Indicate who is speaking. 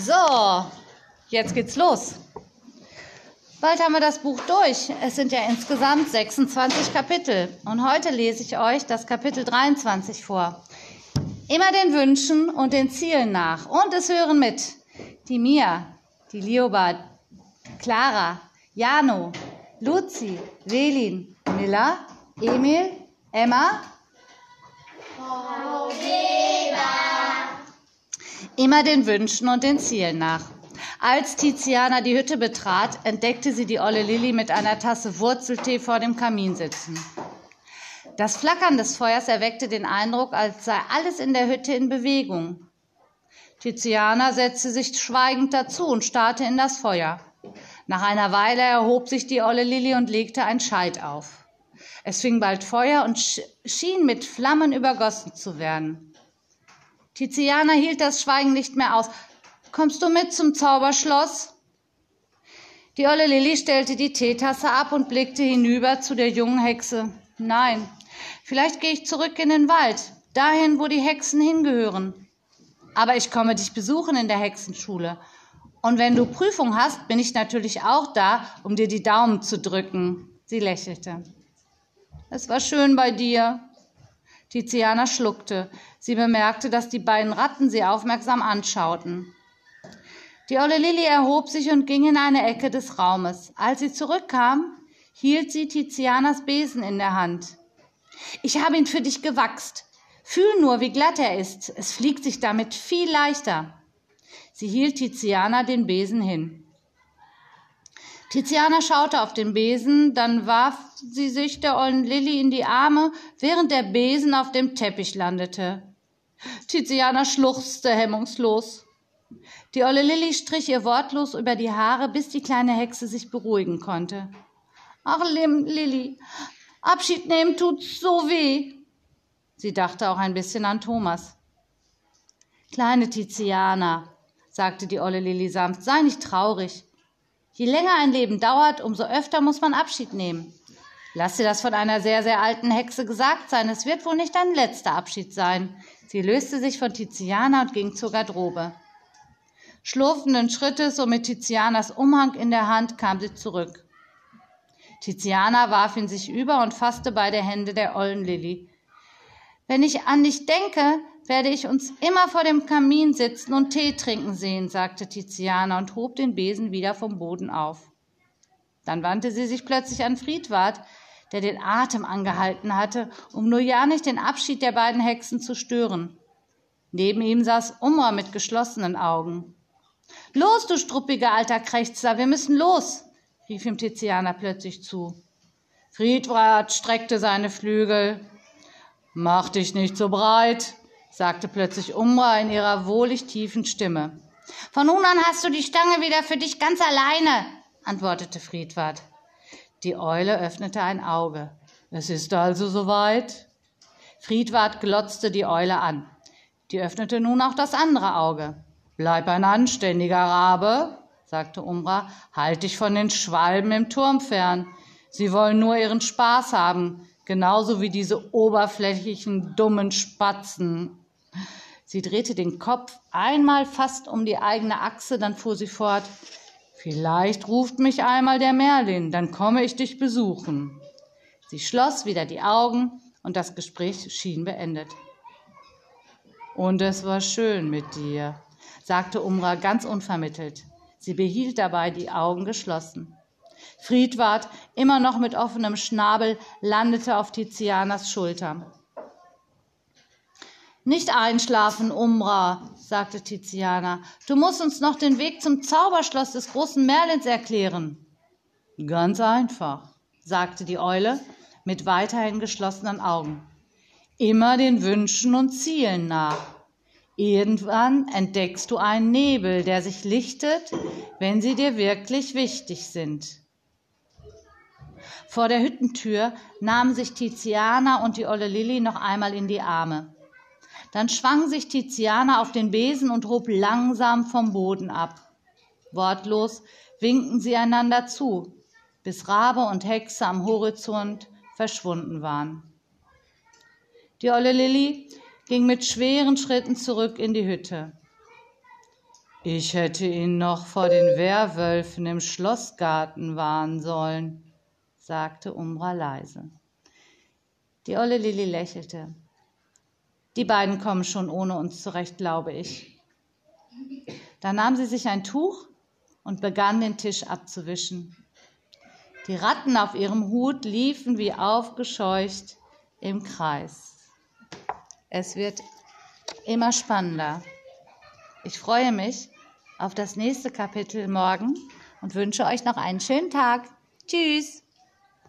Speaker 1: So, jetzt geht's los. Bald haben wir das Buch durch. Es sind ja insgesamt 26 Kapitel. Und heute lese ich euch das Kapitel 23 vor. Immer den Wünschen und den Zielen nach. Und es hören mit die Mia, die Lioba, Clara, Jano, Luzi, Velin, Miller, Emil, Emma, Frau Immer den Wünschen und den Zielen nach. Als Tiziana die Hütte betrat, entdeckte sie die olle Lilli mit einer Tasse Wurzeltee vor dem Kamin sitzen. Das Flackern des Feuers erweckte den Eindruck, als sei alles in der Hütte in Bewegung. Tiziana setzte sich schweigend dazu und starrte in das Feuer. Nach einer Weile erhob sich die olle Lilli und legte ein Scheit auf. Es fing bald Feuer und schien mit Flammen übergossen zu werden. Tiziana hielt das Schweigen nicht mehr aus. Kommst du mit zum Zauberschloss? Die olle Lilli stellte die Teetasse ab und blickte hinüber zu der jungen Hexe. Nein, vielleicht gehe ich zurück in den Wald, dahin, wo die Hexen hingehören. Aber ich komme dich besuchen in der Hexenschule. Und wenn du Prüfung hast, bin ich natürlich auch da, um dir die Daumen zu drücken. Sie lächelte. Es war schön bei dir. Tiziana schluckte. Sie bemerkte, dass die beiden Ratten sie aufmerksam anschauten. Die olle Lilli erhob sich und ging in eine Ecke des Raumes. Als sie zurückkam, hielt sie Tizianas Besen in der Hand. Ich habe ihn für dich gewachst. Fühl nur, wie glatt er ist. Es fliegt sich damit viel leichter. Sie hielt Tiziana den Besen hin. Tiziana schaute auf den Besen, dann warf sie sich der ollen Lilli in die Arme, während der Besen auf dem Teppich landete. Tiziana schluchzte hemmungslos. Die olle Lilli strich ihr wortlos über die Haare, bis die kleine Hexe sich beruhigen konnte. Ach, Lilli, Abschied nehmen tut so weh. Sie dachte auch ein bisschen an Thomas. Kleine Tiziana, sagte die olle Lilli sanft, sei nicht traurig. Je länger ein Leben dauert, umso öfter muss man Abschied nehmen. Lass dir das von einer sehr, sehr alten Hexe gesagt sein. Es wird wohl nicht dein letzter Abschied sein. Sie löste sich von Tiziana und ging zur Garderobe. Schlurfenden Schrittes und mit Tizianas Umhang in der Hand kam sie zurück. Tiziana warf ihn sich über und fasste beide Hände der ollen Lilli. Wenn ich an dich denke, werde ich uns immer vor dem Kamin sitzen und Tee trinken sehen, sagte Tiziana und hob den Besen wieder vom Boden auf. Dann wandte sie sich plötzlich an Friedwart, der den Atem angehalten hatte, um nur ja nicht den Abschied der beiden Hexen zu stören. Neben ihm saß Umra mit geschlossenen Augen. Los, du struppiger alter Krächzer, wir müssen los, rief ihm Tiziana plötzlich zu. Friedwart streckte seine Flügel. Mach dich nicht so breit, sagte plötzlich Umra in ihrer wohlig tiefen Stimme. Von nun an hast du die Stange wieder für dich ganz alleine, antwortete Friedwart. Die Eule öffnete ein Auge. Es ist also soweit? Friedwart glotzte die Eule an. Die öffnete nun auch das andere Auge. Bleib ein anständiger Rabe, sagte Umbra. Halt dich von den Schwalben im Turm fern. Sie wollen nur ihren Spaß haben, genauso wie diese oberflächlichen, dummen Spatzen. Sie drehte den Kopf einmal fast um die eigene Achse, dann fuhr sie fort. Vielleicht ruft mich einmal der Merlin, dann komme ich dich besuchen. Sie schloss wieder die Augen und das Gespräch schien beendet. Und es war schön mit dir, sagte Umra ganz unvermittelt. Sie behielt dabei die Augen geschlossen. Friedwart, immer noch mit offenem Schnabel, landete auf Tizianas Schulter. Nicht einschlafen, Umra, sagte Tiziana. Du musst uns noch den Weg zum Zauberschloss des großen Merlins erklären. Ganz einfach, sagte die Eule mit weiterhin geschlossenen Augen. Immer den Wünschen und Zielen nach. Irgendwann entdeckst du einen Nebel, der sich lichtet, wenn sie dir wirklich wichtig sind. Vor der Hüttentür nahmen sich Tiziana und die olle Lilli noch einmal in die Arme. Dann schwang sich Tiziana auf den Besen und hob langsam vom Boden ab. Wortlos winkten sie einander zu, bis Rabe und Hexe am Horizont verschwunden waren. Die olle Lilli ging mit schweren Schritten zurück in die Hütte. Ich hätte ihn noch vor den Werwölfen im Schlossgarten warnen sollen, sagte Umbra leise. Die olle Lilli lächelte. Die beiden kommen schon ohne uns zurecht, glaube ich. Da nahm sie sich ein Tuch und begann den Tisch abzuwischen. Die Ratten auf ihrem Hut liefen wie aufgescheucht im Kreis. Es wird immer spannender. Ich freue mich auf das nächste Kapitel morgen und wünsche euch noch einen schönen Tag. Tschüss.